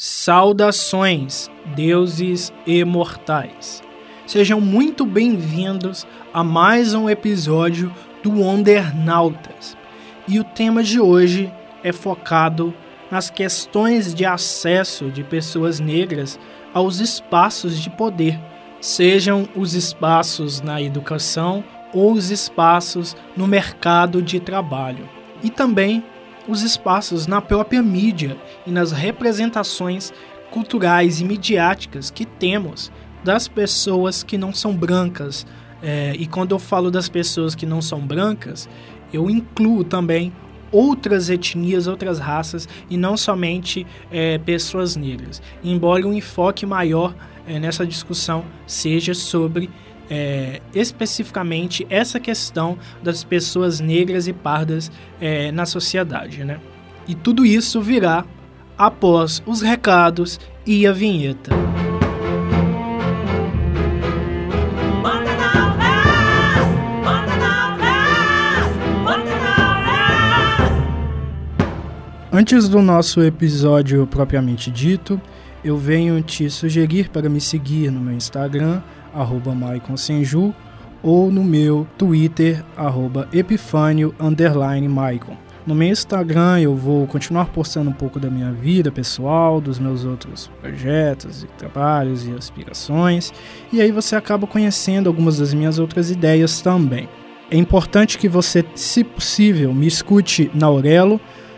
Saudações, deuses imortais. Sejam muito bem-vindos a mais um episódio do Wondernautas. E o tema de hoje é focado nas questões de acesso de pessoas negras aos espaços de poder, sejam os espaços na educação ou os espaços no mercado de trabalho. E também os espaços na própria mídia e nas representações culturais e midiáticas que temos das pessoas que não são brancas. É, e quando eu falo das pessoas que não são brancas, eu incluo também outras etnias, outras raças e não somente é, pessoas negras. Embora o um enfoque maior é, nessa discussão seja sobre é, especificamente essa questão das pessoas negras e pardas é, na sociedade, né? E tudo isso virá após os recados e a vinheta. Antes do nosso episódio propriamente dito, eu venho te sugerir para me seguir no meu Instagram, arroba Senju, ou no meu Twitter, arroba Epifânio, underline Maicon. No meu Instagram eu vou continuar postando um pouco da minha vida pessoal, dos meus outros projetos e trabalhos e aspirações, e aí você acaba conhecendo algumas das minhas outras ideias também. É importante que você, se possível, me escute na Aurelo,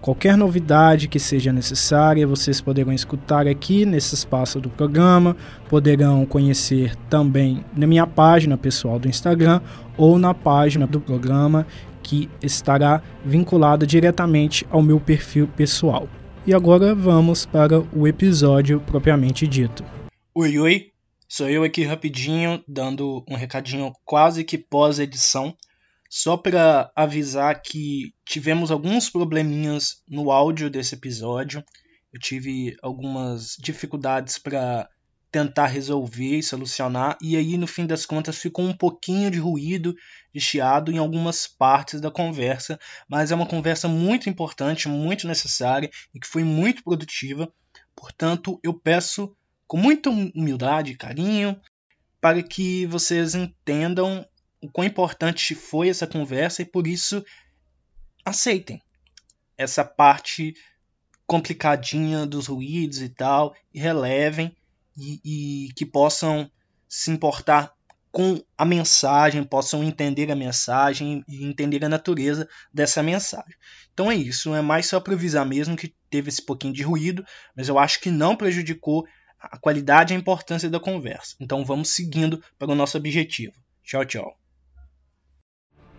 Qualquer novidade que seja necessária, vocês poderão escutar aqui nesse espaço do programa, poderão conhecer também na minha página pessoal do Instagram ou na página do programa que estará vinculada diretamente ao meu perfil pessoal. E agora vamos para o episódio propriamente dito. Oi, oi, sou eu aqui rapidinho, dando um recadinho quase que pós-edição só para avisar que tivemos alguns probleminhas no áudio desse episódio. Eu tive algumas dificuldades para tentar resolver e solucionar, e aí no fim das contas ficou um pouquinho de ruído, de chiado em algumas partes da conversa, mas é uma conversa muito importante, muito necessária e que foi muito produtiva. Portanto, eu peço com muita humildade e carinho para que vocês entendam o quão importante foi essa conversa e por isso aceitem essa parte complicadinha dos ruídos e tal, e relevem e, e que possam se importar com a mensagem, possam entender a mensagem e entender a natureza dessa mensagem. Então é isso, é mais só para avisar mesmo que teve esse pouquinho de ruído, mas eu acho que não prejudicou a qualidade e a importância da conversa. Então vamos seguindo para o nosso objetivo. Tchau, tchau.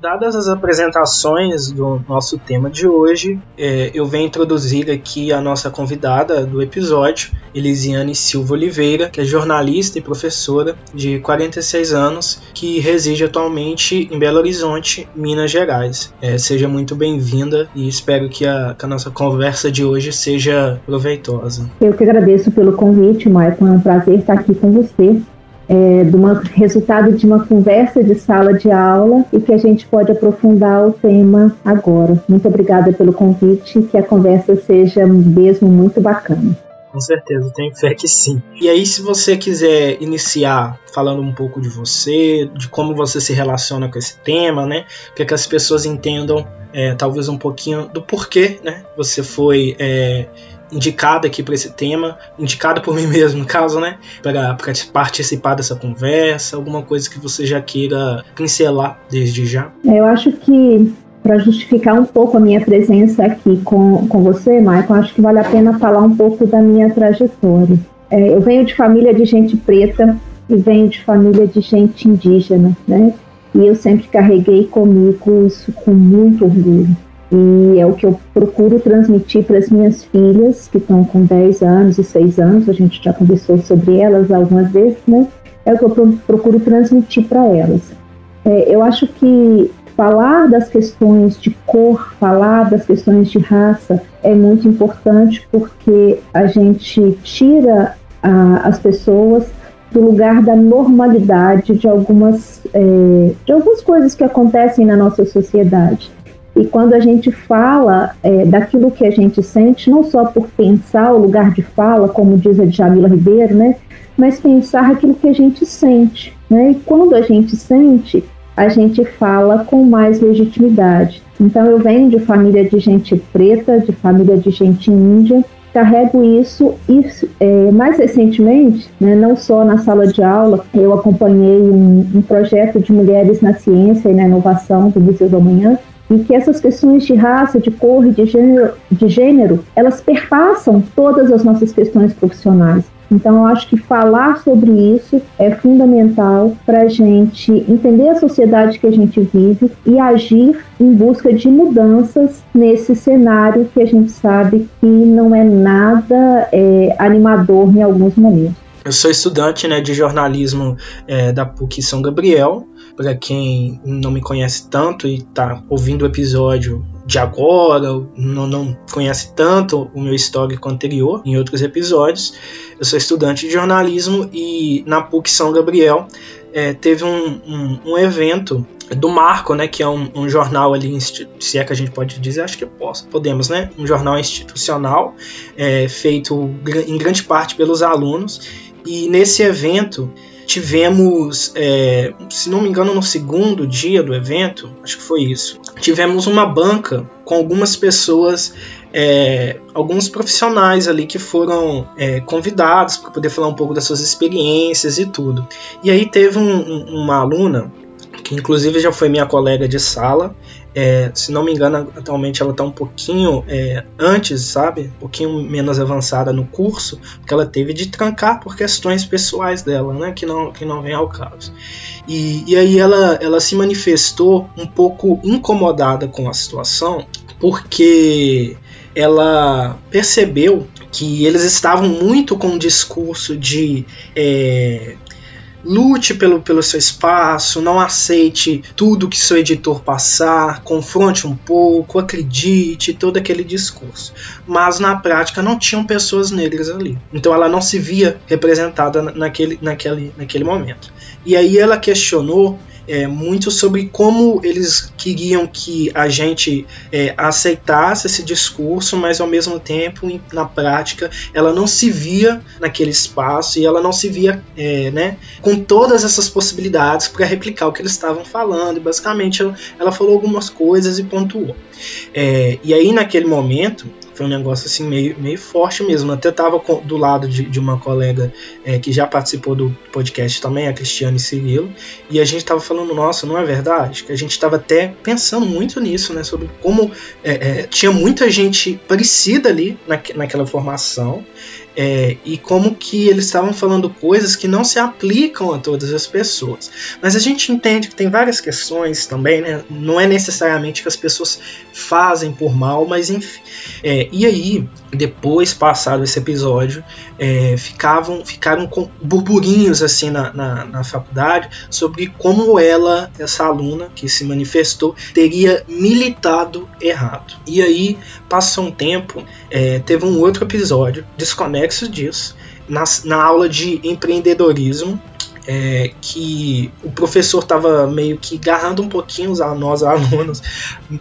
Dadas as apresentações do nosso tema de hoje, é, eu venho introduzir aqui a nossa convidada do episódio, Elisiane Silva Oliveira, que é jornalista e professora de 46 anos, que reside atualmente em Belo Horizonte, Minas Gerais. É, seja muito bem-vinda e espero que a, que a, nossa conversa de hoje seja proveitosa. Eu que agradeço pelo convite, Maicon. É um prazer estar aqui com você é, do uma, resultado de uma conversa de sala de aula e que a gente pode aprofundar o tema agora. Muito obrigada pelo convite, que a conversa seja mesmo muito bacana. Com certeza, tenho fé que sim. E aí, se você quiser iniciar falando um pouco de você, de como você se relaciona com esse tema, né? Para que as pessoas entendam, é, talvez um pouquinho do porquê, né? Você foi é, indicada aqui para esse tema, indicada por mim mesmo, no caso, né? Para participar dessa conversa, alguma coisa que você já queira pincelar desde já? É, eu acho que para justificar um pouco a minha presença aqui com, com você, Michael, acho que vale a pena falar um pouco da minha trajetória. É, eu venho de família de gente preta e venho de família de gente indígena, né? E eu sempre carreguei comigo isso com muito orgulho. E é o que eu procuro transmitir para as minhas filhas, que estão com 10 anos e 6 anos, a gente já conversou sobre elas algumas vezes, né? É o que eu procuro transmitir para elas. É, eu acho que falar das questões de cor, falar das questões de raça é muito importante porque a gente tira a, as pessoas do lugar da normalidade de algumas, é, de algumas coisas que acontecem na nossa sociedade. E quando a gente fala é, daquilo que a gente sente, não só por pensar o lugar de fala, como diz a Djamila Ribeiro, né, mas pensar aquilo que a gente sente. Né? E quando a gente sente, a gente fala com mais legitimidade. Então, eu venho de família de gente preta, de família de gente índia, carrego isso e é, mais recentemente, né, não só na sala de aula, eu acompanhei um, um, projeto de mulheres na ciência e na inovação do Museu do Amanhã, e que essas questões de raça, de cor e de gênero, de gênero, elas perpassam todas as nossas questões profissionais. Então, eu acho que falar sobre isso é fundamental para a gente entender a sociedade que a gente vive e agir em busca de mudanças nesse cenário que a gente sabe que não é nada é, animador em alguns momentos. Eu sou estudante né, de jornalismo é, da PUC São Gabriel. Para quem não me conhece tanto e está ouvindo o episódio de agora, não, não conhece tanto o meu histórico anterior em outros episódios, eu sou estudante de jornalismo e na PUC São Gabriel é, teve um, um, um, evento do Marco, né, que é um, um, jornal ali, se é que a gente pode dizer, acho que posso, podemos, né, um jornal institucional é, feito em grande parte pelos alunos e nesse evento tivemos, é, se não me engano, no segundo dia do evento, acho que foi isso, tivemos uma banca com algumas pessoas é, alguns profissionais ali que foram é, convidados para poder falar um pouco das suas experiências e tudo. E aí teve um, um, uma aluna que inclusive já foi minha colega de sala, é, se não me engano, atualmente ela está um pouquinho é, antes, sabe? Um pouquinho menos avançada no curso, porque ela teve de trancar por questões pessoais dela, né? Que não, que não vem ao caso. E, e aí ela, ela se manifestou um pouco incomodada com a situação, porque ela percebeu que eles estavam muito com um discurso de é, Lute pelo, pelo seu espaço, não aceite tudo que seu editor passar, confronte um pouco, acredite, todo aquele discurso. Mas na prática não tinham pessoas negras ali. Então ela não se via representada naquele, naquele, naquele momento. E aí ela questionou é, muito sobre como eles queriam que a gente é, aceitasse esse discurso, mas ao mesmo tempo, na prática, ela não se via naquele espaço e ela não se via é, né, com todas essas possibilidades para replicar o que eles estavam falando. E basicamente ela, ela falou algumas coisas e pontuou. É, e aí, naquele momento, foi um negócio assim meio, meio forte mesmo. Até tava do lado de, de uma colega é, que já participou do podcast também, a Cristiane Cirilo, e a gente tava falando, nossa, não é verdade? Que a gente tava até pensando muito nisso, né? Sobre como é, é, tinha muita gente parecida ali na, naquela formação. É, e como que eles estavam falando coisas que não se aplicam a todas as pessoas. Mas a gente entende que tem várias questões também, né? Não é necessariamente que as pessoas fazem por mal, mas enfim. É, e aí, depois, passado esse episódio, é, ficavam, ficaram com burburinhos assim na, na, na, faculdade sobre como ela, essa aluna que se manifestou, teria militado errado. E aí, passou um tempo, é, teve um outro episódio desconexo disso, na, na aula de empreendedorismo, é, que o professor estava meio que garrando um pouquinho a nós alunos,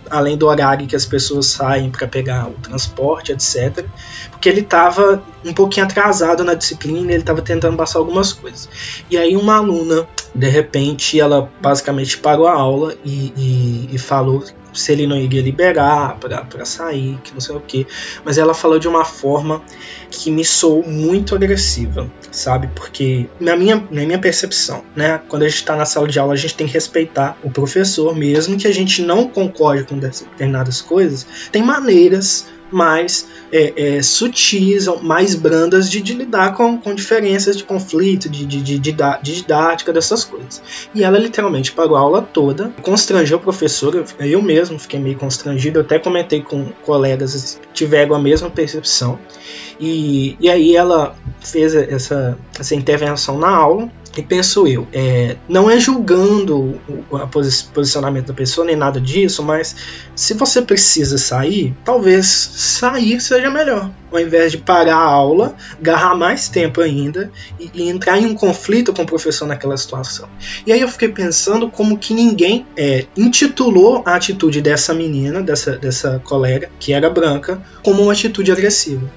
além do horário que as pessoas saem para pegar o transporte, etc. Porque ele estava um pouquinho atrasado na disciplina, ele estava tentando passar algumas coisas. E aí uma aluna, de repente, ela basicamente parou a aula e, e, e falou se ele não iria liberar para sair, que não sei o que. Mas ela falou de uma forma que me soou muito agressiva, sabe? Porque na minha, na minha percepção, né? Quando a gente está na sala de aula, a gente tem que respeitar o professor, mesmo que a gente não concorde com determinadas coisas. Tem maneiras mais é, é, sutis, mais brandas de, de lidar com, com, diferenças de conflito, de, de, de, didática, dessas coisas. E ela literalmente pagou a aula toda, constrangeu o professor, eu, eu mesmo fiquei meio constrangido, eu até comentei com colegas que tiveram a mesma percepção. E, e aí ela fez essa, essa intervenção na aula, e penso eu, é, não é julgando o posi posicionamento da pessoa nem nada disso, mas se você precisa sair, talvez sair seja melhor. Ao invés de parar a aula, agarrar mais tempo ainda e, e entrar em um conflito com o professor naquela situação. E aí eu fiquei pensando como que ninguém é, intitulou a atitude dessa menina, dessa, dessa colega, que era branca, como uma atitude agressiva.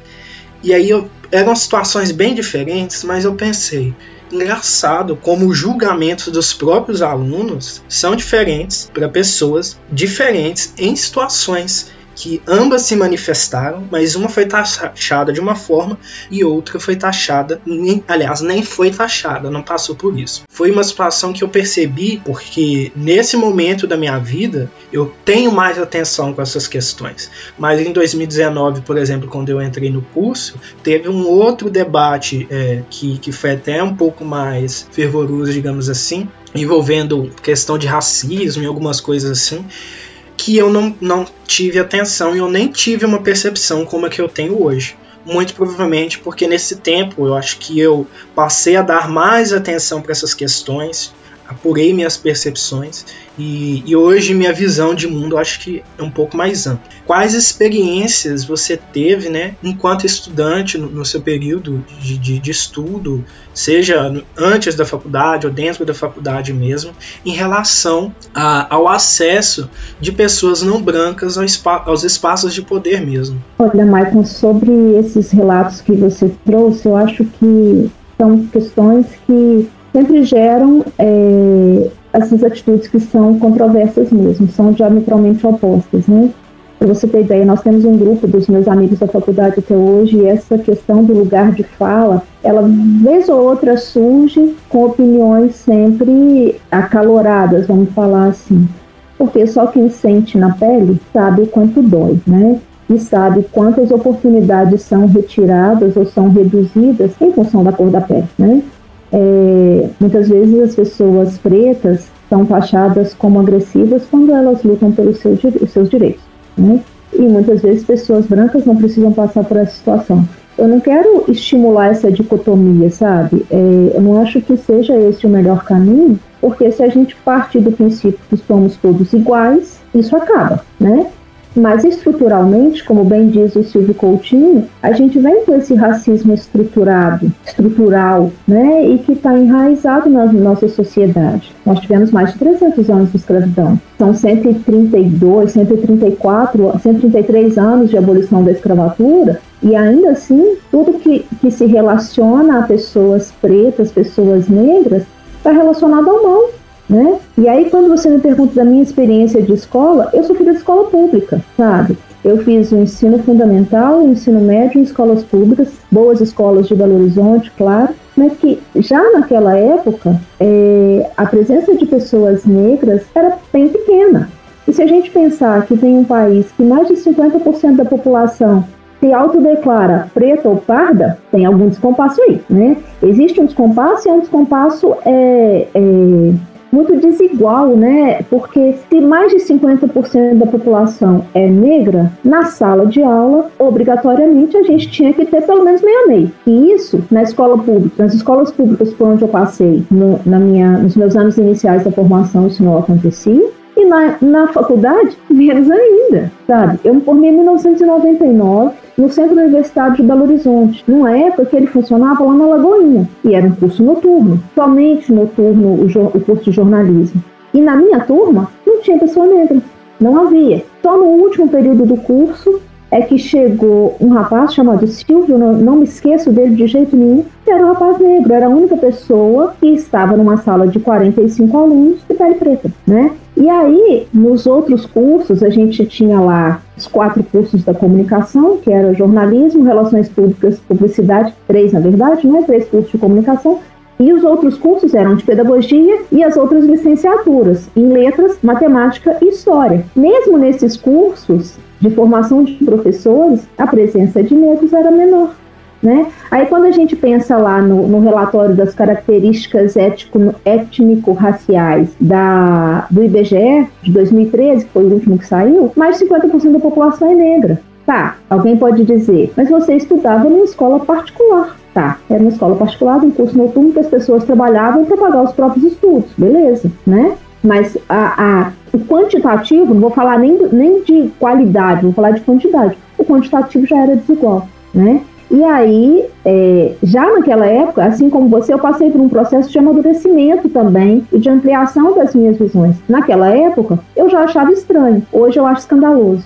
E aí eu, eram situações bem diferentes, mas eu pensei, engraçado como os julgamentos dos próprios alunos são diferentes para pessoas diferentes em situações que ambas se manifestaram, mas uma foi taxada de uma forma e outra foi taxada, nem, aliás, nem foi taxada, não passou por isso. Foi uma situação que eu percebi porque nesse momento da minha vida eu tenho mais atenção com essas questões. Mas em 2019, por exemplo, quando eu entrei no curso, teve um outro debate é, que, que foi até um pouco mais fervoroso, digamos assim, envolvendo questão de racismo e algumas coisas assim que eu não, não tive atenção e eu nem tive uma percepção como a que eu tenho hoje. Muito provavelmente porque nesse tempo eu acho que eu passei a dar mais atenção para essas questões, apurei minhas percepções e, e, hoje minha visão de mundo acho que é um pouco mais ampla. Quais experiências você teve, né, enquanto estudante no, no seu período de, de, de, estudo, seja antes da faculdade ou dentro da faculdade mesmo, em relação a, ao acesso de pessoas não brancas ao spa, aos espaços de poder mesmo? Olha, Maicon, sobre esses relatos que você trouxe, eu acho que são questões que sempre geram é, essas atitudes que são controversas mesmo, são diametralmente opostas, né? Para você ter ideia, nós temos um grupo dos meus amigos da faculdade até hoje e essa questão do lugar de fala, ela vez ou outra surge com opiniões sempre acaloradas, vamos falar assim. Porque só quem sente na pele sabe o quanto dói, né? E sabe quantas oportunidades são retiradas ou são reduzidas em função da cor da pele, né? É, muitas vezes as pessoas pretas são taxadas como agressivas quando elas lutam pelos seus, seus direitos. Né? E muitas vezes pessoas brancas não precisam passar por essa situação. Eu não quero estimular essa dicotomia, sabe? É, eu não acho que seja esse o melhor caminho, porque se a gente partir do princípio que somos todos iguais, isso acaba, né? Mas estruturalmente, como bem diz o Silvio Coutinho, a gente vem com esse racismo estruturado, estrutural, né, e que está enraizado na nossa sociedade. Nós tivemos mais de 300 anos de escravidão. São 132, 134, 133 anos de abolição da escravatura, e ainda assim, tudo que, que se relaciona a pessoas pretas, pessoas negras, está relacionado ao mal, né? E aí, quando você me pergunta da minha experiência de escola, eu sou filha de escola pública, sabe? Eu fiz o ensino fundamental, o ensino médio em escolas públicas, boas escolas de Belo Horizonte, claro, mas que já naquela época é, a presença de pessoas negras era bem pequena. E se a gente pensar que tem um país que mais de 50% da população se autodeclara preta ou parda, tem algum descompasso aí, né? Existe um descompasso e é um descompasso é, é muito desigual, né? Porque se mais de 50% da população é negra, na sala de aula, obrigatoriamente a gente tinha que ter pelo menos meio a meio. E isso na escola pública, nas escolas públicas por onde eu passei, no, na minha, nos meus anos iniciais da formação, isso não acontecia. E na, na faculdade, menos ainda, sabe? Eu me formei em 1999 no Centro Universitário de Belo Horizonte, numa época que ele funcionava lá na Lagoinha, e era um curso noturno, somente noturno o, o curso de jornalismo. E na minha turma não tinha pessoa negra, não havia. Só no último período do curso é que chegou um rapaz chamado Silvio, não, não, me esqueço dele de jeito nenhum, que era um rapaz negro, era a única pessoa que estava numa sala de 45 alunos de pele preta, né? E aí, nos outros cursos, a gente tinha lá os quatro cursos da comunicação, que era jornalismo, relações públicas, publicidade, três na verdade, né? Três cursos de comunicação, e os outros cursos eram de pedagogia e as outras licenciaturas em letras, matemática e história. Mesmo nesses cursos, de formação de professores, a presença de negros era menor. Né? Aí quando a gente pensa lá no, no relatório das características étnico-raciais do IBGE de 2013, que foi o último que saiu, mais de 50% da população é negra. Tá, alguém pode dizer, mas você estudava numa escola particular. Tá, era uma escola particular, um curso noturno que as pessoas trabalhavam para pagar os próprios estudos, beleza, né? Mas a, a, o quantitativo, não vou falar nem, nem de qualidade, vou falar de quantidade. O quantitativo já era desigual, né? E aí, é, já naquela época, assim como você, eu passei por um processo de amadurecimento também e de ampliação das minhas visões. Naquela época, eu já achava estranho, hoje eu acho escandaloso,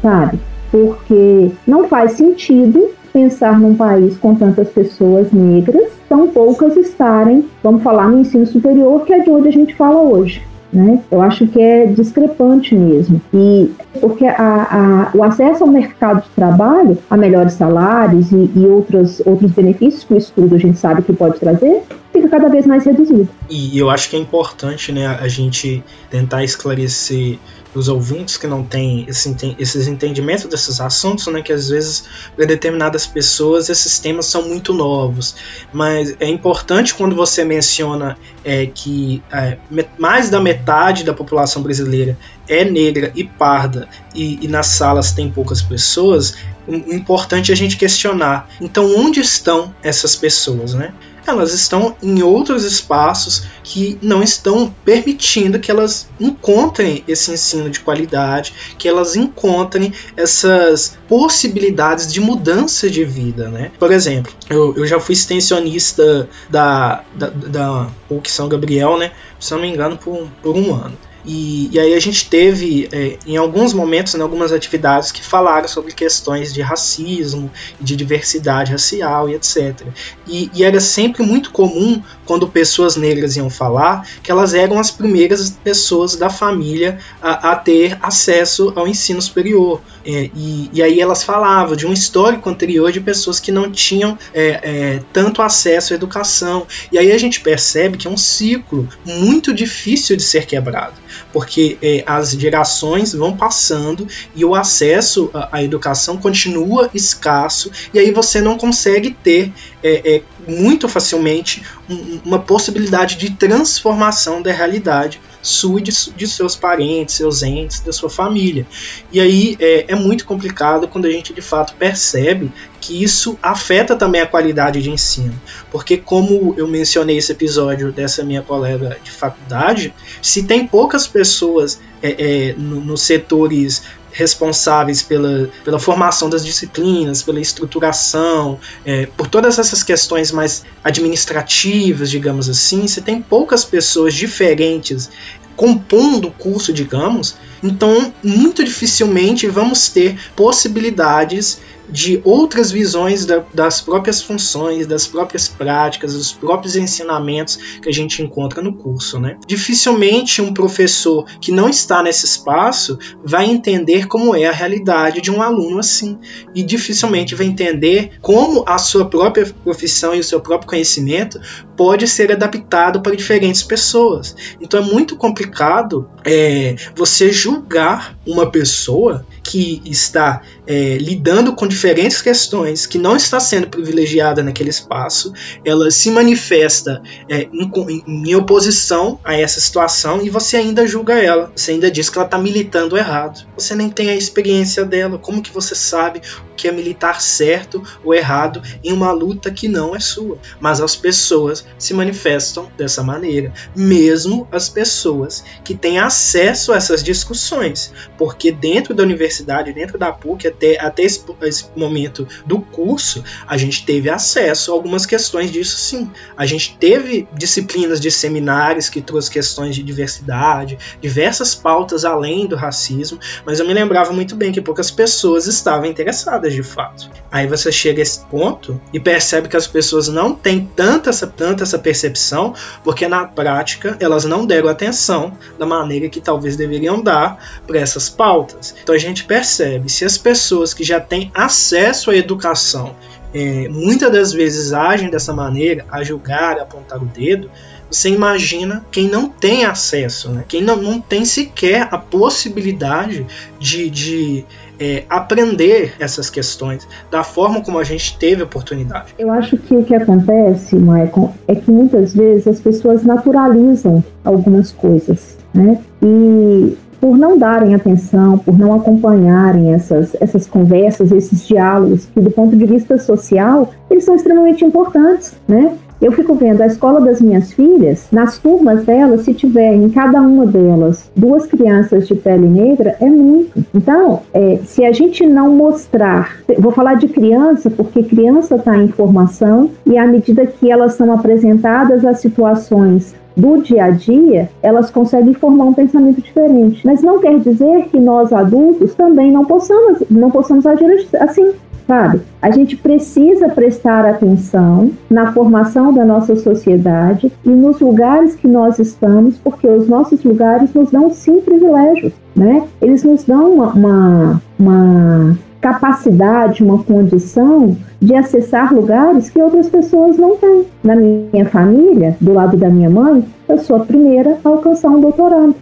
sabe? Porque não faz sentido pensar num país com tantas pessoas negras, tão poucas estarem, vamos falar, no ensino superior, que é de onde a gente fala hoje. Né? Eu acho que é discrepante mesmo. E porque a, a, o acesso ao mercado de trabalho, a melhores salários e, e outros, outros benefícios que o estudo a gente sabe que pode trazer, fica cada vez mais reduzido. E eu acho que é importante né, a gente tentar esclarecer os ouvintes que não têm esse, esses entendimentos desses assuntos, né, que às vezes para determinadas pessoas esses temas são muito novos. Mas é importante quando você menciona é, que é, mais da metade da população brasileira é negra e parda e, e nas salas tem poucas pessoas, o importante é a gente questionar. Então, onde estão essas pessoas, né? elas estão em outros espaços que não estão permitindo que elas encontrem esse ensino de qualidade, que elas encontrem essas possibilidades de mudança de vida, né? Por exemplo, eu, eu já fui extensionista da, da, da São Gabriel, né? Se não me engano, por, por um ano. E, e aí a gente teve, é, em alguns momentos, em algumas atividades, que falaram sobre questões de racismo, de diversidade racial e etc. E, e era sempre muito comum, quando pessoas negras iam falar, que elas eram as primeiras pessoas da família a, a ter acesso ao ensino superior. É, e, e, aí elas falavam de um histórico anterior de pessoas que não tinham é, é, tanto acesso à educação. E aí a gente percebe que é um ciclo muito difícil de ser quebrado porque é, as gerações vão passando e o acesso à, à, educação continua escasso, e aí você não consegue ter é, é, muito facilmente um, uma possibilidade de transformação da realidade sua e de, de, seus parentes, seus entes, da sua família. E aí é, é muito complicado quando a gente de fato percebe que isso afeta também a qualidade de ensino. Porque, como eu mencionei esse episódio dessa minha colega de faculdade, se tem poucas pessoas é, é, no, nos setores responsáveis pela, pela formação das disciplinas, pela estruturação, é, por todas essas questões mais administrativas, digamos assim, se tem poucas pessoas diferentes compondo o curso, digamos, então muito dificilmente vamos ter possibilidades de outras visões da, das próprias funções, das próprias práticas, dos próprios ensinamentos que a gente encontra no curso. Né? Dificilmente um professor que não está nesse espaço vai entender como é a realidade de um aluno assim, e dificilmente vai entender como a sua própria profissão e o seu próprio conhecimento pode ser adaptado para diferentes pessoas. Então é muito complicado é, você julgar uma pessoa que está é, lidando com diferentes questões, que não está sendo privilegiada naquele espaço, ela se manifesta é, em, em, oposição a essa situação e você ainda julga ela. Você ainda diz que ela está militando errado. Você nem tem a experiência dela. Como que você sabe o que é militar certo ou errado em uma luta que não é sua? Mas as pessoas se manifestam dessa maneira, mesmo as pessoas que têm acesso a essas discussões, porque dentro da universidade, dentro da PUC, até, até esse, esse momento do curso, a gente teve acesso a algumas questões disso sim. A gente teve disciplinas de seminários que trouxe questões de diversidade, diversas pautas além do racismo, mas eu me lembrava muito bem que poucas pessoas estavam interessadas de fato. Aí você chega a esse ponto e percebe que as pessoas não têm tanta essa, tanta essa percepção, porque na prática elas não deram atenção da maneira que talvez deveriam dar para essas pautas. Então a gente percebe se as pessoas que já têm acesso à educação é, muitas das vezes agem dessa maneira, a julgar, a apontar o dedo, você imagina quem não tem acesso, né? quem não, não tem sequer a possibilidade de, de é, aprender essas questões da forma como a gente teve oportunidade. Eu acho que o que acontece, Michael, é que muitas vezes as pessoas naturalizam algumas coisas, né? E por não darem atenção, por não acompanharem essas, essas conversas, esses diálogos, que do ponto de vista social, eles são extremamente importantes, né? Eu fico vendo a escola das minhas filhas, nas turmas delas, se tiver em cada uma delas duas crianças de pele negra, é muito. Então, é, se a gente não mostrar, vou falar de criança, porque criança está em formação e à medida que elas são apresentadas a situações do dia a dia, elas conseguem formar um pensamento diferente. Mas não quer dizer que nós adultos também não possamos, não possamos agir assim sabe? A gente precisa prestar atenção na formação da nossa sociedade e nos lugares que nós estamos, porque os nossos lugares nos dão sim privilégios, né? Eles nos dão uma, uma, uma capacidade, uma condição de acessar lugares que outras pessoas não têm. Na minha família, do lado da minha mãe, eu sou a primeira a alcançar um doutorado.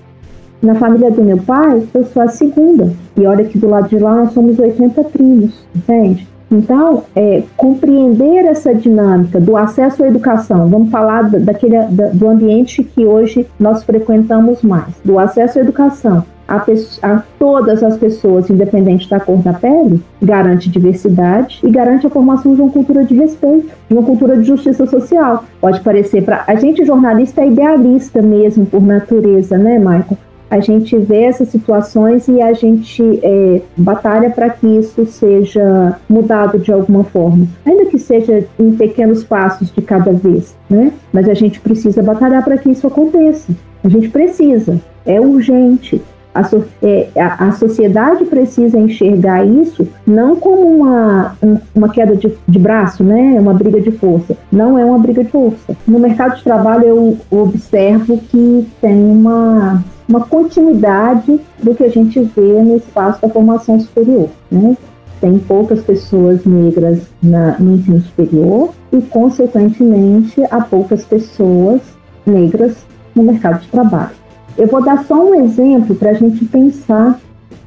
Na família do meu pai, eu sou a segunda. E olha que do lado de lá nós somos 80 primos, entende? Então, é, compreender essa dinâmica do acesso à educação, vamos falar daquele, do ambiente que hoje nós frequentamos mais, do acesso à educação a, a, todas as pessoas, independente da cor da pele, garante diversidade e garante a formação de uma cultura de respeito, de uma cultura de justiça social. Pode parecer para a gente jornalista é idealista mesmo por natureza, né, Michael? a gente vê essas situações e a gente é, batalha para que isso seja mudado de alguma forma, ainda que seja em pequenos passos de cada vez, né? Mas a gente precisa batalhar para que isso aconteça. A gente precisa, é urgente. A, so, é, a, a, sociedade precisa enxergar isso não como uma, um, uma queda de, de braço, né? uma briga de força. Não é uma briga de força. No mercado de trabalho, eu observo que tem uma uma continuidade do que a gente vê no espaço da formação superior. Né? Tem poucas pessoas negras na, no ensino superior e, consequentemente, há poucas pessoas negras no mercado de trabalho. Eu vou dar só um exemplo para a gente pensar.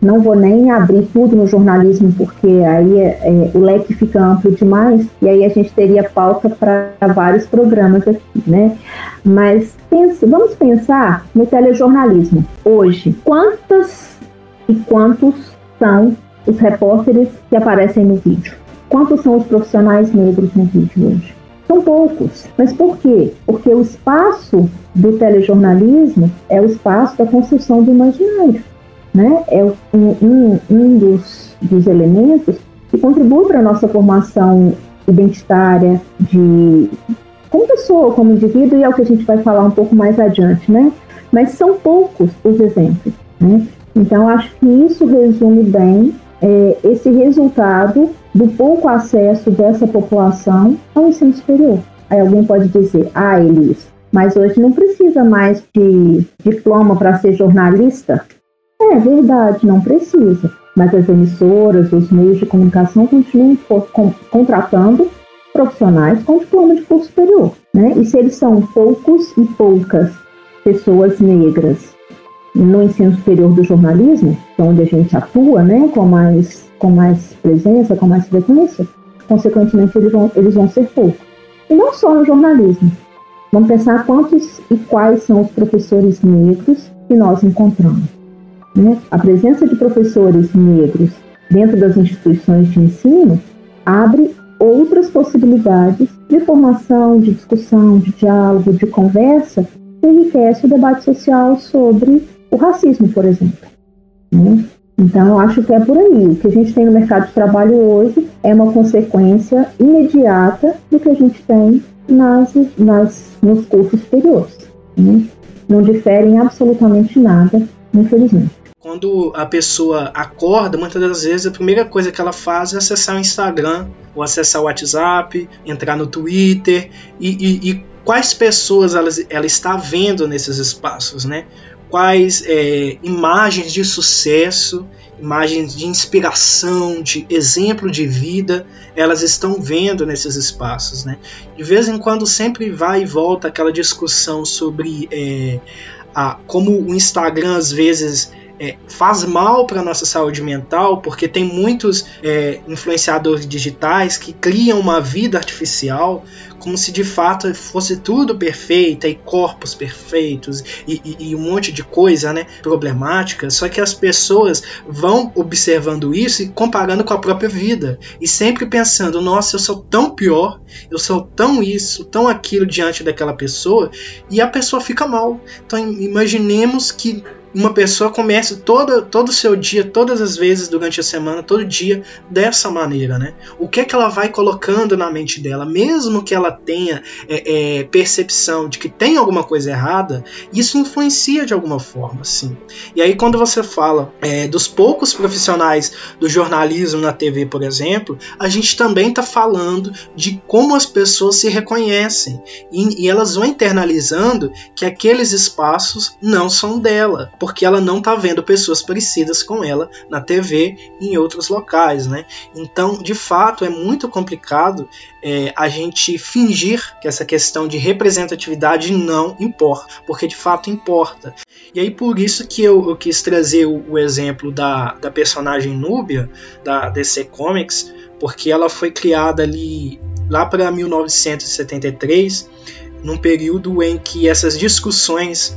Não vou nem abrir tudo no jornalismo, porque aí é, é, o leque fica amplo demais e aí a gente teria pauta para vários programas aqui, né? Mas vamos pensar no telejornalismo. Hoje, quantas e quantos são os repórteres que aparecem no vídeo? Quantos são os profissionais negros no vídeo hoje? São poucos. Mas por quê? Porque o espaço do telejornalismo é o espaço da construção do imaginário. Né? É um, um, um dos, dos elementos que contribui para a nossa formação identitária, de como pessoa, como indivíduo, e é o que a gente vai falar um pouco mais adiante, né? Mas são poucos os exemplos, né? Então, acho que isso resume bem é, esse resultado do pouco acesso dessa população ao ensino superior. Aí alguém pode dizer, ah, Elis, mas hoje não precisa mais de diploma para ser jornalista? É verdade, não precisa. Mas as emissoras, os meios de comunicação continuam contratando profissionais com diploma de curso superior. Né? E se eles são poucos e poucas pessoas negras no ensino superior do jornalismo, é onde a gente atua né, com, mais, com mais presença, com mais frequência, consequentemente eles vão, eles vão ser poucos. E não só no jornalismo. Vamos pensar quantos e quais são os professores negros que nós encontramos. Né? A presença de professores negros dentro das instituições de ensino abre outras possibilidades de formação, de discussão, de diálogo, de conversa, que enriquece o debate social sobre o racismo, por exemplo. Né? Então, eu acho que é por aí. O que a gente tem no mercado de trabalho hoje é uma consequência imediata do que a gente tem nas, nas, nos cursos superiores. Né? Não diferem absolutamente nada, infelizmente quando a pessoa acorda, muitas das vezes a primeira coisa que ela faz é acessar o Instagram, ou acessar o WhatsApp, entrar no Twitter e, e, e quais pessoas ela, ela está vendo nesses espaços, né? Quais é, imagens de sucesso, imagens de inspiração, de exemplo de vida, elas estão vendo nesses espaços, né? De vez em quando sempre vai e volta aquela discussão sobre é, a, como o Instagram às vezes é, faz mal para nossa saúde mental, porque tem muitos é, influenciadores digitais que criam uma vida artificial como se de fato fosse tudo perfeito, e corpos perfeitos e, e, e, um monte de coisa né, problemática, só que as pessoas vão observando isso e comparando com a própria vida, e sempre pensando, nossa, eu sou tão pior, eu sou tão isso, tão aquilo diante daquela pessoa, e a pessoa fica mal. Então imaginemos que uma pessoa comece todo, todo o seu dia, todas as vezes durante a semana, todo dia, dessa maneira, né? O que é que ela vai colocando na mente dela, mesmo que ela tenha é, é, percepção de que tem alguma coisa errada, isso influencia de alguma forma, sim. E aí quando você fala é, dos poucos profissionais do jornalismo na TV, por exemplo, a gente também está falando de como as pessoas se reconhecem e, e elas vão internalizando que aqueles espaços não são dela porque ela não está vendo pessoas parecidas com ela na TV e em outros locais, né? Então, de fato, é muito complicado é, a gente fingir que essa questão de representatividade não importa, porque de fato importa. E aí por isso que eu, eu quis trazer o, o, exemplo da, da personagem Núbia da DC Comics, porque ela foi criada ali lá para 1973, num período em que essas discussões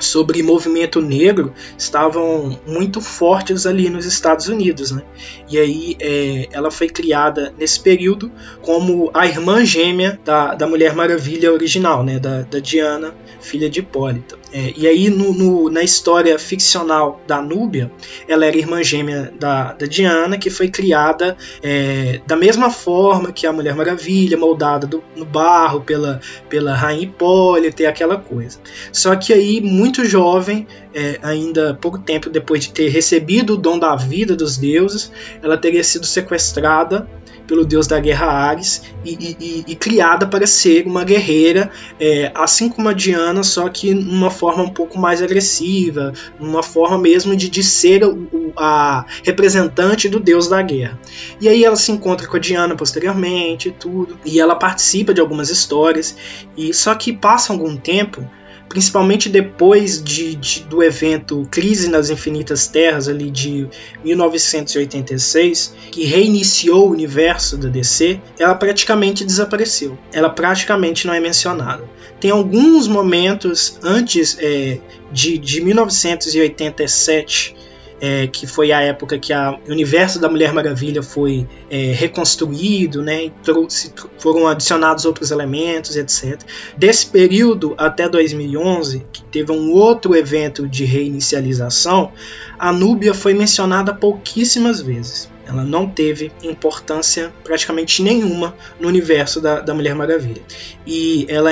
sobre movimento negro estavam muito fortes ali nos Estados Unidos, né? E aí é, ela foi criada nesse período como a irmã gêmea da, da Mulher Maravilha original, né? Da, da Diana, filha de Hipólita. É, e aí no, no, na história ficcional da Núbia, ela era irmã gêmea da, da Diana, que foi criada é, da mesma forma que a Mulher Maravilha, moldada do, no barro pela, pela Rainha Hipólita e aquela coisa. Só que aí muito muito jovem, é, ainda pouco tempo depois de ter recebido o dom da vida dos deuses, ela teria sido sequestrada pelo deus da guerra Ares e, e, e criada para ser uma guerreira, é, assim como a Diana, só que numa forma um pouco mais agressiva, numa forma mesmo de, de ser o, a representante do deus da guerra. E aí ela se encontra com a Diana posteriormente e tudo, e ela participa de algumas histórias, e só que passa algum tempo principalmente depois de, de, do evento Crise nas Infinitas Terras, ali de 1986, que reiniciou o universo da DC, ela praticamente desapareceu. Ela praticamente não é mencionada. Tem alguns momentos antes é, de, de 1987 é, que foi a época que o universo da Mulher Maravilha foi é, reconstruído, né, trouxe, foram adicionados outros elementos, etc. Desse período até 2011, que teve um outro evento de reinicialização, a Núbia foi mencionada pouquíssimas vezes. Ela não teve importância praticamente nenhuma no universo da, da Mulher Maravilha. E ela,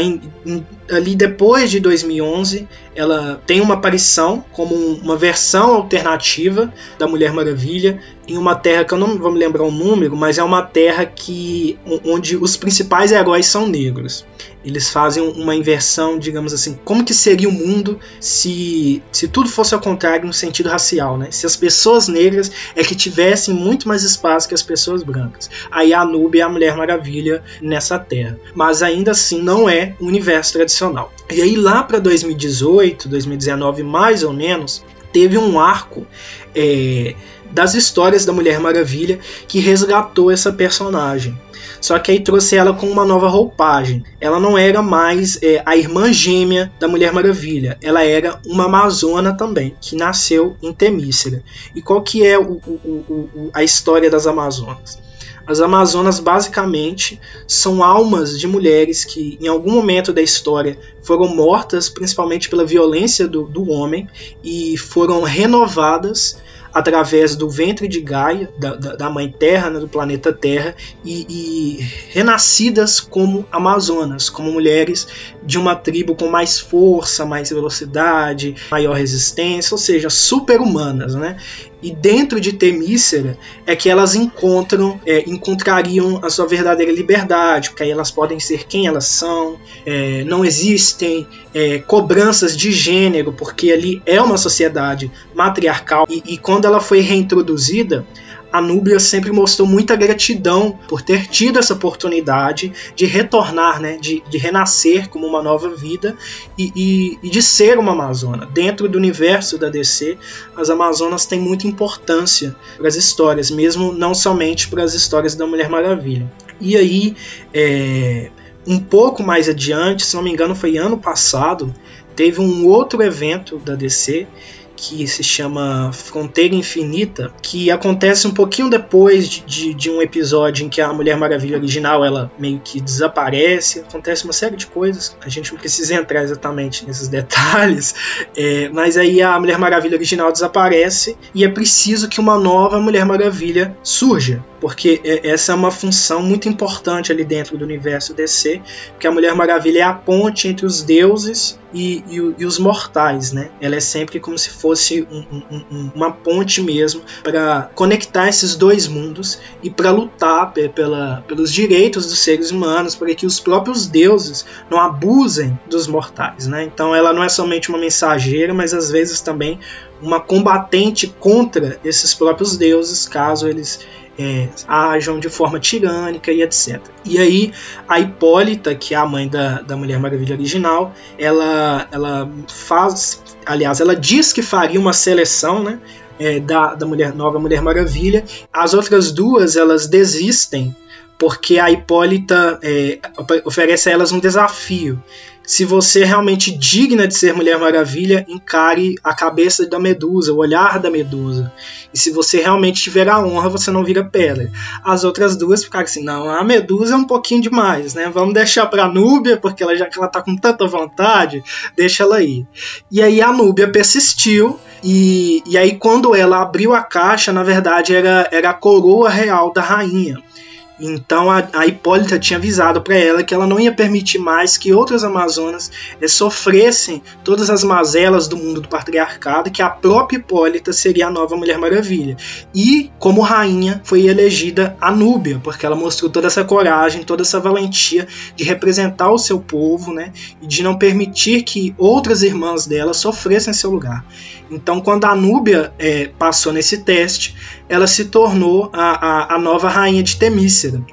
ali depois de 2011, ela tem uma aparição como uma versão alternativa da Mulher Maravilha em uma terra que eu não vou me lembrar o número, mas é uma terra que onde os principais heróis são negros. Eles fazem uma inversão, digamos assim, como que seria o mundo se, se tudo fosse ao contrário no sentido racial, né? Se as pessoas negras é que tivessem muito mais espaço que as pessoas brancas. Aí a Nubia é a Mulher Maravilha nessa terra. Mas ainda assim não é um universo tradicional. E aí lá para 2018, 2019 mais ou menos, teve um arco é, das histórias da Mulher Maravilha que resgatou essa personagem. Só que aí trouxe ela com uma nova roupagem. Ela não era mais é, a irmã gêmea da Mulher Maravilha. Ela era uma amazona também, que nasceu em Temícera. E qual que é o, o, o, a história das Amazonas? As Amazonas basicamente são almas de mulheres que, em algum momento da história, foram mortas principalmente pela violência do, do homem e foram renovadas através do ventre de Gaia, da, da Mãe Terra, né, do planeta Terra, e, e, renascidas como Amazonas, como mulheres de uma tribo com mais força, mais velocidade, maior resistência, ou seja, super-humanas. Né? E dentro de Temícera é que elas encontram, é, encontrariam a sua verdadeira liberdade, porque aí elas podem ser quem elas são, é, não existem é, cobranças de gênero, porque ali é uma sociedade matriarcal, e, e quando ela foi reintroduzida, a Núbia sempre mostrou muita gratidão por ter tido essa oportunidade de retornar, né, de, de renascer como uma nova vida e, e, e de ser uma Amazona. Dentro do universo da DC, as Amazonas têm muita importância para as histórias, mesmo não somente para as histórias da Mulher Maravilha. E aí, é, um pouco mais adiante, se não me engano, foi ano passado, teve um outro evento da DC que se chama Fronteira Infinita, que acontece um pouquinho depois de, de, de, um episódio em que a Mulher Maravilha original ela meio que desaparece, acontece uma série de coisas, a gente não precisa entrar exatamente nesses detalhes, é, mas aí a Mulher Maravilha original desaparece e é preciso que uma nova Mulher Maravilha surja porque é, essa é uma função muito importante ali dentro do universo DC, que a Mulher Maravilha é a ponte entre os deuses e, e, e os mortais, né? Ela é sempre como se fosse um, um, uma ponte mesmo para conectar esses dois mundos e para lutar pela, pelos direitos dos seres humanos, para que os próprios deuses não abusem dos mortais, né? Então ela não é somente uma mensageira, mas às vezes também uma combatente contra esses próprios deuses, caso eles é, ajam de forma tirânica e etc. E aí a Hipólita, que é a mãe da, da Mulher Maravilha original, ela, ela faz, aliás, ela diz que faria uma seleção, né? É, da, da mulher nova Mulher Maravilha. As outras duas elas desistem porque a Hipólita é, oferece a elas um desafio se você é realmente digna de ser Mulher Maravilha, encare a cabeça da Medusa, o olhar da Medusa. E se você realmente tiver a honra, você não vira pedra. As outras duas ficaram assim, não, a Medusa é um pouquinho demais, né? Vamos deixar pra Núbia, porque ela já que ela tá com tanta vontade, deixa ela aí. E aí a Núbia persistiu, e, e aí quando ela abriu a caixa, na verdade era, era a coroa real da rainha. Então a, a Hipólita tinha avisado para ela que ela não ia permitir mais que outras Amazonas eh, sofressem todas as mazelas do mundo do patriarcado, que a própria Hipólita seria a nova Mulher Maravilha. E, como rainha, foi elegida a Núbia, porque ela mostrou toda essa coragem, toda essa valentia de representar o seu povo, né, e de não permitir que outras irmãs dela sofressem seu lugar. Então, quando a Núbia é, passou nesse teste, ela se tornou a, a, a nova rainha de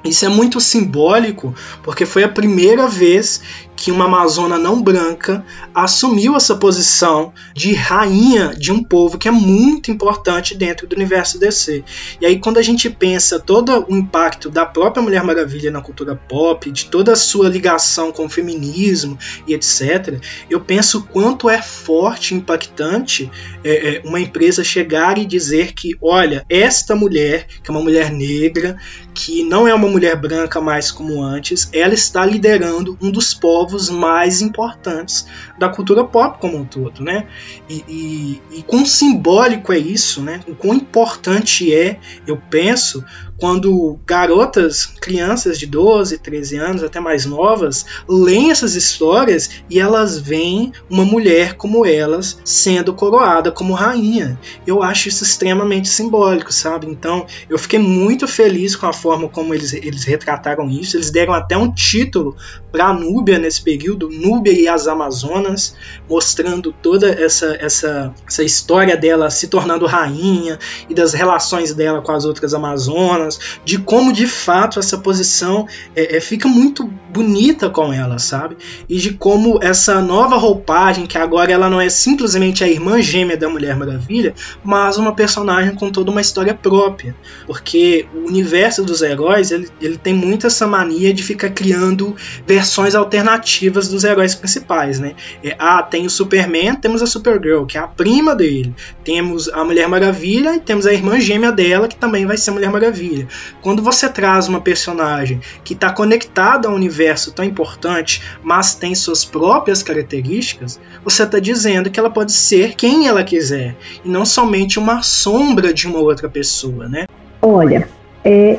Isso é muito simbólico, porque foi a primeira vez que uma amazona não branca assumiu essa posição de rainha de um povo que é muito importante dentro do universo DC. E aí quando a gente pensa todo o impacto da própria Mulher Maravilha na cultura pop, de toda a sua ligação com o feminismo e etc, eu penso quanto é forte e impactante é, é, uma empresa chegar e dizer que, olha, esta mulher, que é uma mulher negra, que não é uma mulher branca mais como antes, ela está liderando um dos povos povos mais importantes da cultura pop como um todo, né? E, e, e quão simbólico é isso, né? O quão importante é, eu penso, quando garotas, crianças de 12, 13 anos, até mais novas, leem essas histórias e elas veem uma mulher como elas sendo coroada como rainha. Eu acho isso extremamente simbólico, sabe? Então, eu fiquei muito feliz com a forma como eles, eles retrataram isso. Eles deram até um título para Núbia nesse período, Núbia e as Amazonas, mostrando toda essa, essa, essa história dela se tornando rainha e das relações dela com as outras Amazonas de como de fato essa posição é, é, fica muito bonita com ela, sabe? E de como essa nova roupagem, que agora ela não é simplesmente a irmã gêmea da Mulher Maravilha, mas uma personagem com toda uma história própria. Porque o universo dos heróis ele, ele tem muito essa mania de ficar criando versões alternativas dos heróis principais, né? É, ah, tem o Superman, temos a Supergirl, que é a prima dele. Temos a Mulher Maravilha e temos a irmã gêmea dela, que também vai ser a Mulher Maravilha família. Quando você traz uma personagem que está conectada a um universo tão importante, mas tem suas próprias características, você está dizendo que ela pode ser quem ela quiser e não somente uma sombra de uma outra pessoa, né? Olha, é,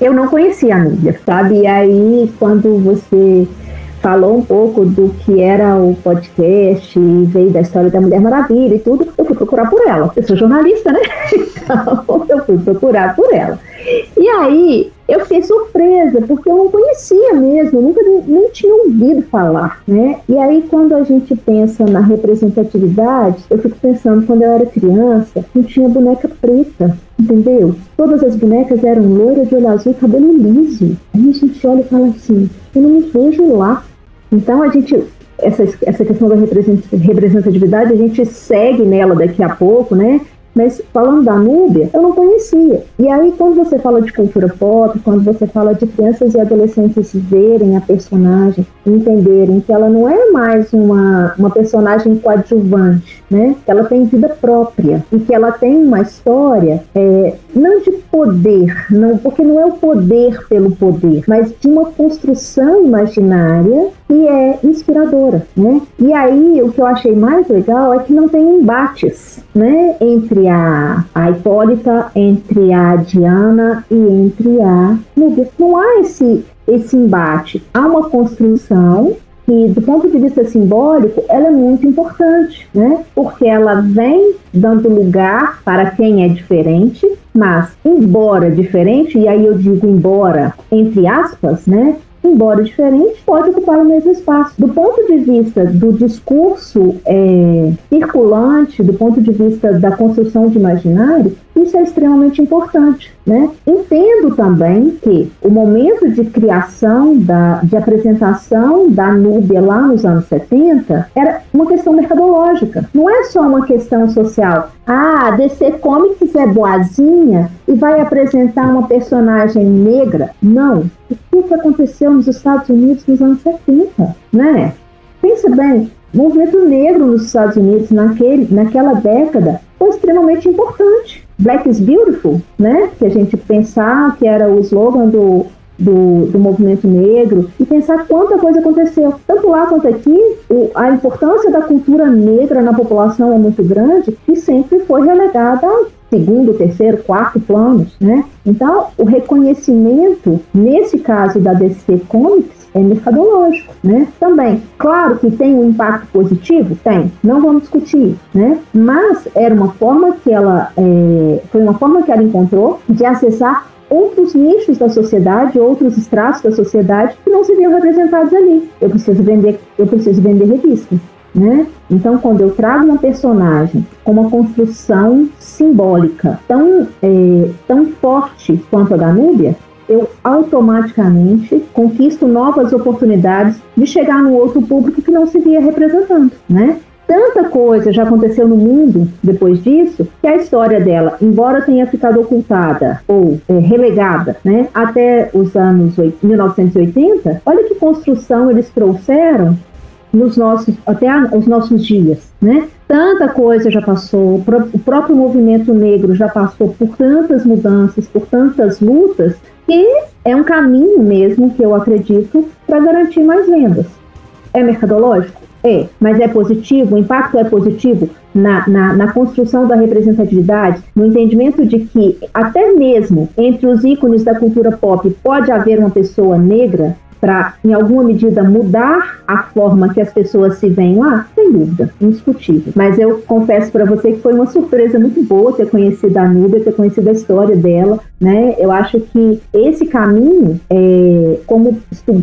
eu não conhecia a Núbia, sabe? E aí, quando você falou um pouco do que era o podcast, veio da história da Mulher Maravilha e tudo, eu fui procurar por ela. Eu sou jornalista, né? Então, eu fui procurar por ela. E aí, eu fiquei surpresa, porque eu não conhecia mesmo, nunca nem tinha ouvido falar, né? E aí, quando a gente pensa na representatividade, eu fico pensando, quando eu era criança, não tinha boneca preta, entendeu? Todas as bonecas eram loiras, de olho azul, cabelo liso. Aí a gente olha e fala assim, eu não me vejo lá. Então, a gente essa, essa questão da representatividade, a gente segue nela daqui a pouco, né? Mas falando da Núbia, eu não conhecia. E aí, quando você fala de cultura pop, quando você fala de crianças e adolescentes verem a personagem, entenderem que ela não é mais uma, uma personagem coadjuvante, né? Que ela tem vida própria e que ela tem uma história é, não de poder, não, porque não é o poder pelo poder, mas de uma construção imaginária que é inspiradora, né? E aí o que eu achei mais legal é que não tem embates, né? Entre a, a Hipólita, entre a Diana e entre a Nubia. Não há esse esse embate. Há uma construção que, do ponto de vista simbólico, ela é muito importante, né? Porque ela vem dando lugar para quem é diferente, mas, embora diferente, e aí eu digo embora entre aspas, né? Embora diferente, pode ocupar o mesmo espaço. Do ponto de vista do discurso é, circulante, do ponto de vista da construção de imaginário, isso é extremamente importante. Né? Entendo também que o momento de criação, da, de apresentação da Núbia lá nos anos 70 era uma questão mercadológica, não é só uma questão social. Ah, a DC Comics é boazinha e vai apresentar uma personagem negra. Não. O que aconteceu nos Estados Unidos nos anos 70? Né? Pensa bem, o movimento negro nos Estados Unidos naquele, naquela década foi extremamente importante. Black is Beautiful, né? Que a gente pensar que era o slogan do, do, do, movimento negro e pensar quanta coisa aconteceu. Tanto lá quanto aqui, o, a importância da cultura negra na população é muito grande e sempre foi relegada segundo, terceiro, quarto planos, né? Então, o reconhecimento, nesse caso da DC Comics, é mercadológico, né? Também, claro que tem um impacto positivo, tem, não vamos discutir, né? Mas era uma forma que ela é, foi uma forma que ela encontrou de acessar outros nichos da sociedade, outros estratos da sociedade que não se viam representados ali. Eu preciso vender, eu preciso vender revista. Né? Então, quando eu trago uma personagem com uma construção simbólica tão, é, tão forte quanto a da Núbia, eu automaticamente conquisto novas oportunidades de chegar no outro público que não se via representando, né? Tanta coisa já aconteceu no mundo depois disso que a história dela, embora tenha ficado ocultada ou é, relegada, né, até os anos 1980, olha que construção eles trouxeram nos nossos até a, os nossos dias, né? Tanta coisa já passou, o próprio movimento negro já passou por tantas mudanças, por tantas lutas que é um caminho mesmo que eu acredito para garantir mais vendas. É mercadológico? É, mas é positivo, o impacto é positivo na, na, na, construção da representatividade, no entendimento de que até mesmo entre os ícones da cultura pop pode haver uma pessoa negra, para, em alguma medida, mudar a forma que as pessoas se veem lá? Sem dúvida, indiscutível. Mas eu confesso para você que foi uma surpresa muito boa ter conhecido a Núbia, ter conhecido a história dela, né? Eu acho que esse caminho, é, como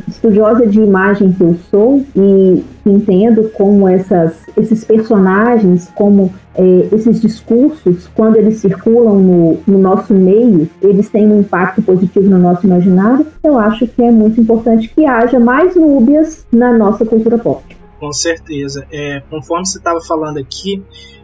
estudiosa de imagem que eu sou e entendo como essas, esses personagens, como é, esses discursos, quando eles circulam no, no, nosso meio, eles têm um impacto positivo no nosso imaginário, eu acho que é muito importante que haja mais núbias na nossa cultura pop. Com certeza. É, conforme você estava falando aqui,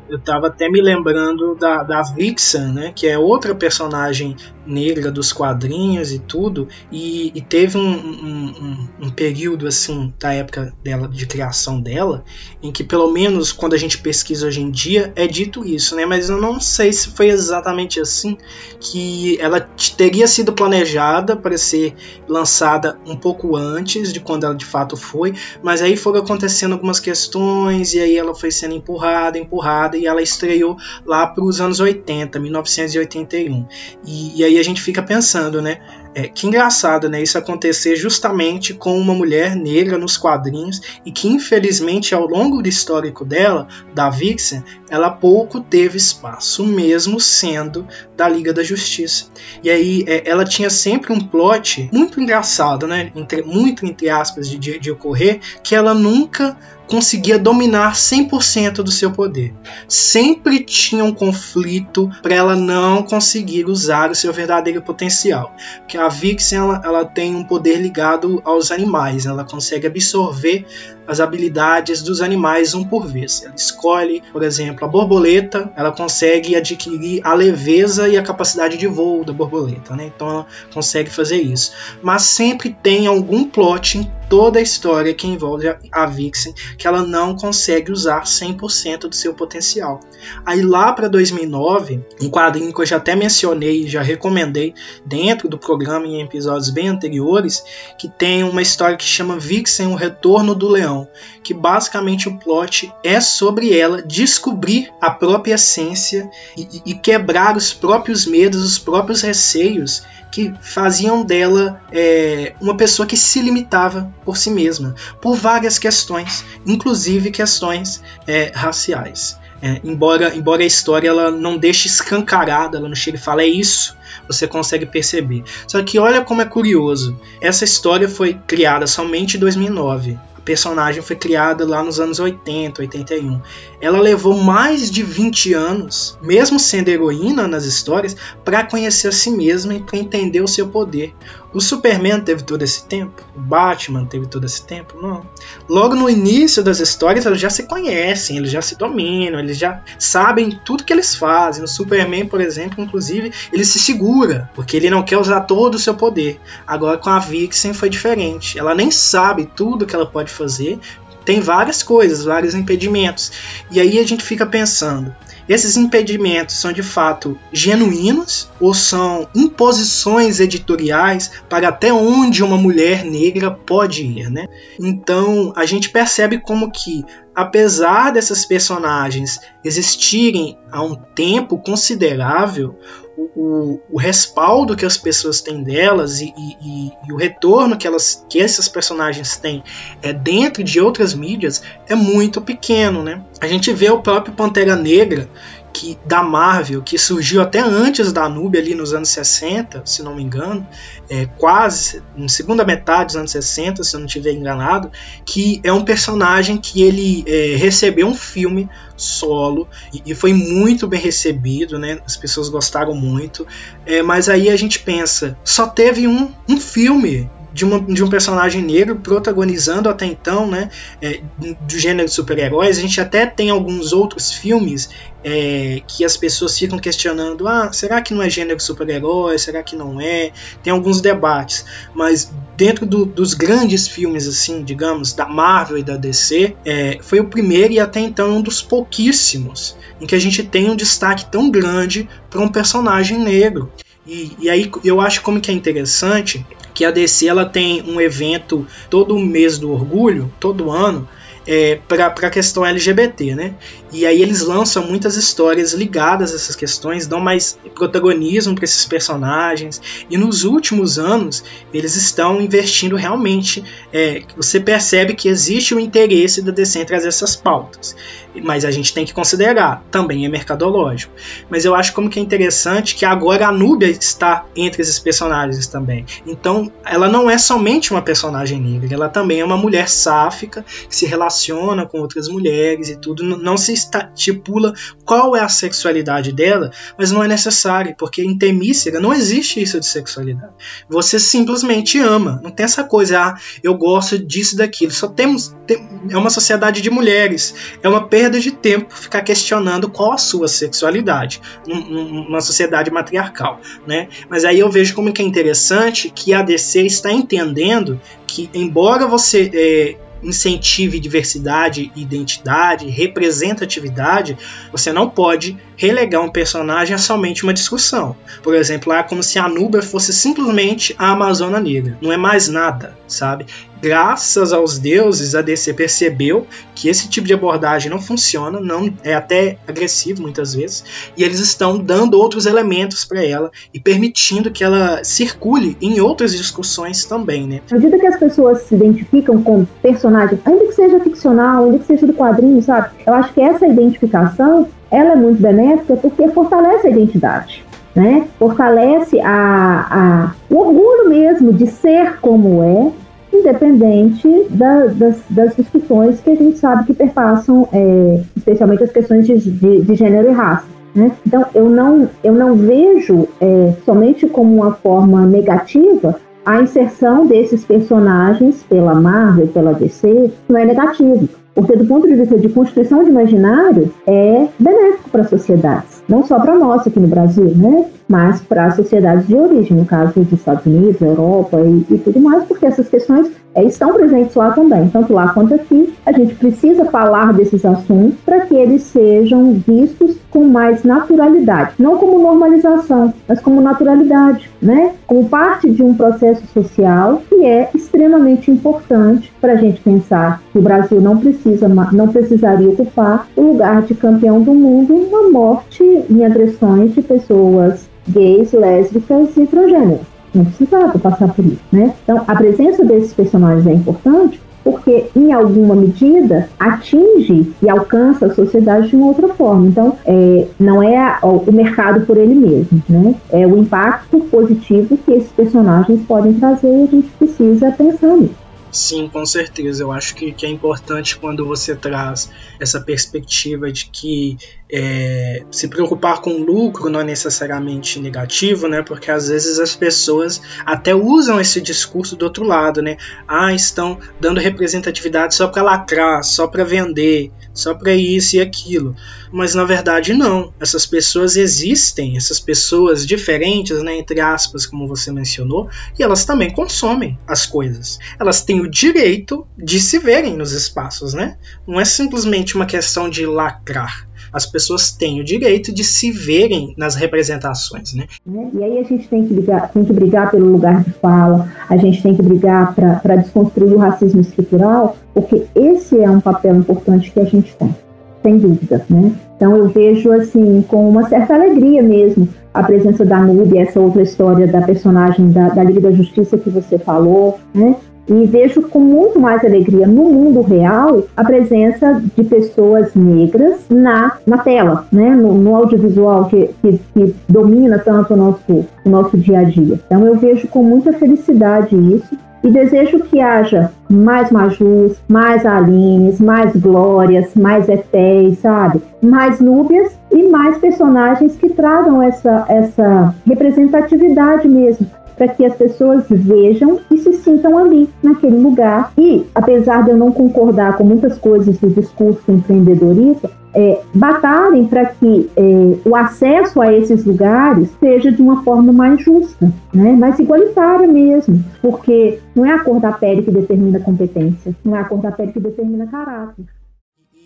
eu estava até me lembrando da, da Vixen, né, que é outra personagem negra dos quadrinhos e tudo, e, e teve um, um, um, um, período assim da época dela de criação dela, em que pelo menos quando a gente pesquisa hoje em dia é dito isso, né? Mas eu não sei se foi exatamente assim que ela teria sido planejada para ser lançada um pouco antes de quando ela de fato foi, mas aí foram acontecendo algumas questões e aí ela foi sendo empurrada, empurrada e ela estreou lá para os anos 80, 1981. E, e aí a gente fica pensando, né? É, que engraçado, né? Isso acontecer justamente com uma mulher negra nos quadrinhos e que, infelizmente, ao longo do histórico dela, da Vixen, ela pouco teve espaço, mesmo sendo da Liga da Justiça. E aí é, ela tinha sempre um plot muito engraçado, né? Entre, muito entre aspas de, de ocorrer, que ela nunca conseguia dominar 100% do seu poder. Sempre tinha um conflito para ela não conseguir usar o seu verdadeiro potencial. Porque a Vixen ela, ela tem um poder ligado aos animais, ela consegue absorver as habilidades dos animais um por vez. Ela escolhe, por exemplo, a borboleta, ela consegue adquirir a leveza e a capacidade de voo da borboleta, né? Então ela consegue fazer isso. Mas sempre tem algum plot toda a história que envolve a Vixen que ela não consegue usar 100% do seu potencial. Aí lá para 2009, um quadrinho que eu já até mencionei e já recomendei dentro do programa em episódios bem anteriores, que tem uma história que chama Vixen, o Retorno do Leão que basicamente o plot é sobre ela descobrir a própria essência e, e quebrar os próprios medos, os próprios receios que faziam dela é, uma pessoa que se limitava por si mesma, por várias questões, inclusive questões é, raciais. É, embora, embora a história ela não deixe escancarada, ela não chega e fala é isso, você consegue perceber. Só que olha como é curioso, essa história foi criada somente em 2009 personagem foi criada lá nos anos 80, 81. Ela levou mais de 20 anos, mesmo sendo heroína nas histórias, para conhecer a si mesma e para entender o seu poder. O Superman teve todo esse tempo? O Batman teve todo esse tempo? Não. Logo no início das histórias, eles já se conhecem, eles já se dominam, eles já sabem tudo que eles fazem. O Superman, por exemplo, inclusive, ele se segura, porque ele não quer usar todo o seu poder. Agora com a Vixen foi diferente. Ela nem sabe tudo que ela pode fazer, tem várias coisas, vários impedimentos. E aí a gente fica pensando: esses impedimentos são de fato genuínos ou são imposições editoriais para até onde uma mulher negra pode ir, né? Então a gente percebe como que apesar dessas personagens existirem há um tempo considerável, o, o, respaldo que as pessoas têm delas e, e, e, o retorno que, elas, que esses personagens têm é, dentro de outras mídias é muito pequeno. Né? A gente vê o próprio Pantera Negra, que da Marvel, que surgiu até antes da Nubia ali nos anos 60, se não me engano, é, quase na segunda metade dos anos 60, se eu não estiver enganado, que é um personagem que ele é, recebeu um filme solo e, e, foi muito bem recebido, né? As pessoas gostaram muito, é, mas aí a gente pensa, só teve um, um filme de, uma, de um personagem negro protagonizando até então, né, é, do gênero de super-heróis. A gente até tem alguns outros filmes é, que as pessoas ficam questionando: ah, será que não é gênero de super-herói? Será que não é? Tem alguns debates, mas dentro do, dos grandes filmes, assim, digamos, da Marvel e da DC, é, foi o primeiro e até então um dos pouquíssimos em que a gente tem um destaque tão grande para um personagem negro. E, e, aí eu acho como que é interessante que a DC ela tem um evento todo mês do orgulho, todo ano, é, para a questão LGBT, né? E aí eles lançam muitas histórias ligadas a essas questões, dão mais protagonismo para esses personagens. E nos últimos anos eles estão investindo realmente. É, você percebe que existe o interesse da DC em trazer essas pautas mas a gente tem que considerar, também é mercadológico. Mas eu acho como que é interessante que agora a Núbia está entre esses personagens também. Então, ela não é somente uma personagem negra, ela também é uma mulher sáfica que se relaciona com outras mulheres e tudo. Não se estipula qual é a sexualidade dela, mas não é necessário, porque em Temícera não existe isso de sexualidade. Você simplesmente ama. Não tem essa coisa, ah, eu gosto disso daquilo. Só temos. Tem, é uma sociedade de mulheres. É uma perda perda de tempo ficar questionando qual a sua sexualidade numa sociedade matriarcal, né? Mas aí eu vejo como que é interessante que a DC está entendendo que, embora você é, incentive diversidade, identidade, representatividade, você não pode relegar um personagem a somente uma discussão. Por exemplo, é como se a Nubia fosse simplesmente a Amazona Negra, não é mais nada, sabe? Graças aos deuses, a DC percebeu que esse tipo de abordagem não funciona, não é até agressivo muitas vezes, e eles estão dando outros elementos para ela e permitindo que ela circule em outras discussões também, né? À medida que as pessoas se identificam com personagens, ainda que seja ficcional, ainda que seja do quadrinho, sabe? Eu acho que essa identificação ela é muito benéfica porque fortalece a identidade. Né? Fortalece a, a, o orgulho mesmo de ser como é, independente da, das, das, discussões que a gente sabe que perpassam, é, especialmente as questões de, de, de gênero e raça. Né? Então, eu não, eu não vejo é, somente como uma forma negativa a inserção desses personagens pela Marvel, pela DC, não é negativo. Porque, do ponto de vista de construção de imaginário, é benéfico para a sociedade. Não só para nós aqui no Brasil, né? mas para sociedades de origem, no caso dos Estados Unidos, Europa e, e tudo mais, porque essas questões é, estão presentes lá também, tanto lá quanto aqui. A gente precisa falar desses assuntos para que eles sejam vistos com mais naturalidade, não como normalização, mas como naturalidade, né? Como parte de um processo social que é extremamente importante para a gente pensar que o Brasil não precisa, não precisaria ocupar o lugar de campeão do mundo na morte em agressões de pessoas gays, lésbicas e transgêneros não precisava passar por isso, né? Então, a presença desses personagens é importante porque, em alguma medida, atinge e alcança a sociedade de uma outra forma. Então, é, não é o mercado por ele mesmo, né? É o impacto positivo que esses personagens podem trazer e a gente precisa pensar nisso. Sim, com certeza. Eu acho que, que é importante quando você traz essa perspectiva de que é, se preocupar com lucro não é necessariamente negativo, né? Porque às vezes as pessoas até usam esse discurso do outro lado, né? Ah, estão dando representatividade só para lacrar, só para vender, só para isso e aquilo. Mas na verdade não. Essas pessoas existem, essas pessoas diferentes, né, entre aspas, como você mencionou, e elas também consomem as coisas. Elas têm o direito de se verem nos espaços, né? Não é simplesmente uma questão de lacrar as pessoas têm o direito de se verem nas representações, né? E aí a gente tem que, brigar, tem que brigar pelo lugar de fala, a gente tem que brigar para desconstruir o racismo estrutural, porque esse é um papel importante que a gente tem, sem dúvida, né? Então eu vejo assim com uma certa alegria mesmo a presença da Nube, essa outra história da personagem da, da Liga da Justiça que você falou, né? E vejo com muito mais alegria no mundo real a presença de pessoas negras na, na tela, né? no, no audiovisual que, que, que, domina tanto o nosso, o nosso dia a dia. Então eu vejo com muita felicidade isso e desejo que haja mais Majus, mais Alines, mais Glórias, mais Etéis, sabe? Mais Núbias e mais personagens que tragam essa, essa representatividade mesmo para que as pessoas vejam e se sintam ali, naquele lugar. E, apesar de eu não concordar com muitas coisas do discurso empreendedorista, é, batalhem para que é, o acesso a esses lugares seja de uma forma mais justa, né? mais igualitária mesmo, porque não é a cor da pele que determina a competência, não é a cor da pele que determina caráter.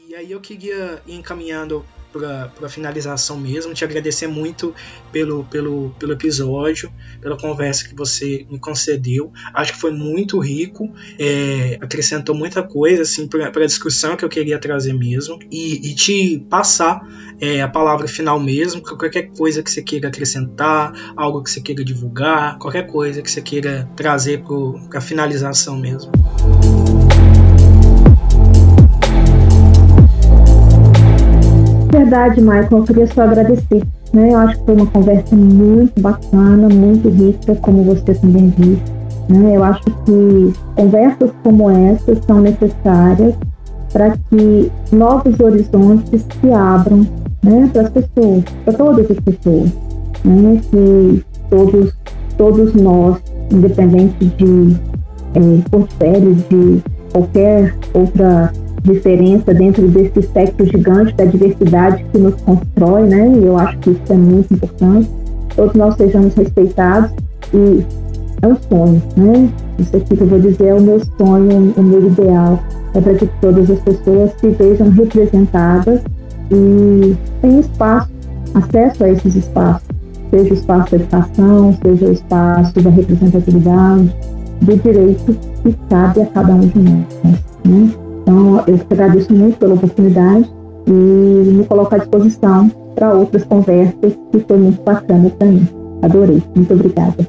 E aí eu queria ir encaminhando para finalização mesmo, te agradecer muito pelo, pelo, pelo episódio, pela conversa que você me concedeu. Acho que foi muito rico, é, acrescentou muita coisa assim, para a discussão que eu queria trazer mesmo. E, e te passar é, a palavra final mesmo, qualquer coisa que você queira acrescentar, algo que você queira divulgar, qualquer coisa que você queira trazer para a finalização mesmo. Verdade, Michael, eu queria só agradecer. Né? Eu acho que foi uma conversa muito bacana, muito rica, como você também disse. Né? Eu acho que conversas como essa são necessárias para que novos horizontes se abram né, para as pessoas, para todas as pessoas. Né? Que todos, todos nós, independente de é, portfólios, de qualquer outra diferença dentro desse espectro gigante da diversidade que nos constrói, né? E eu acho que isso é muito importante. Todos nós sejamos respeitados e é um sonho, né? Isso aqui que eu vou dizer é o meu sonho, o meu ideal. É para que todas as pessoas se vejam representadas e tenham espaço, acesso a esses espaços. Seja o espaço da educação, seja o espaço da representatividade, do direito que cabe a cada um de nós. Né? Então, eu te agradeço muito pela oportunidade e me coloco à disposição para outras conversas, que foi muito bacana também. Adorei. Muito obrigada.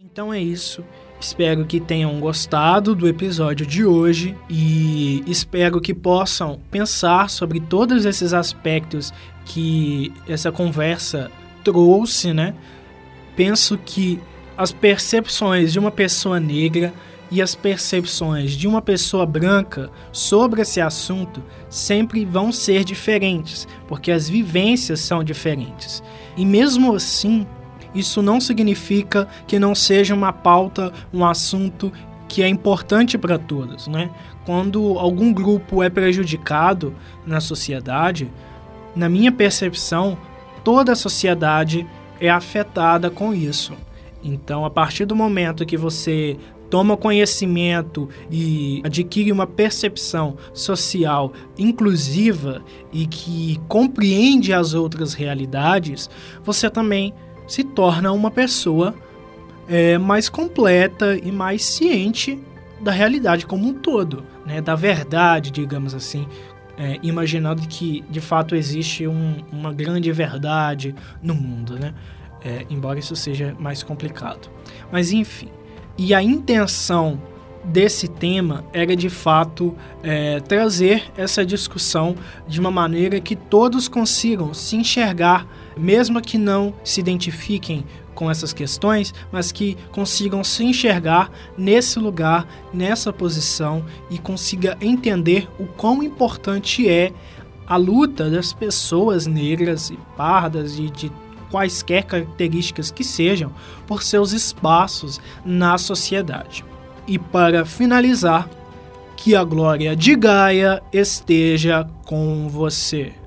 Então é isso. Espero que tenham gostado do episódio de hoje e espero que possam pensar sobre todos esses aspectos que essa conversa trouxe, né? Penso que as percepções de uma pessoa negra e as percepções de uma pessoa branca sobre esse assunto sempre vão ser diferentes, porque as vivências são diferentes. E mesmo assim, isso não significa que não seja uma pauta, um assunto que é importante para todos, né? Quando algum grupo é prejudicado na sociedade, na minha percepção, toda a sociedade é afetada com isso. Então, a partir do momento que você toma conhecimento e adquire uma percepção social inclusiva e que compreende as outras realidades, você também se torna uma pessoa é, mais completa e mais ciente da realidade como um todo, né? da verdade, digamos assim, é, imaginando que de fato existe um, uma grande verdade no mundo, né? É, embora isso seja mais complicado. Mas enfim, e a intenção desse tema era de fato é, trazer essa discussão de uma maneira que todos consigam se enxergar, mesmo que não se identifiquem com essas questões, mas que consigam se enxergar nesse lugar, nessa posição e consiga entender o quão importante é a luta das pessoas negras e pardas e de quaisquer características que sejam por seus espaços na sociedade. E para finalizar, que a glória de Gaia esteja com você.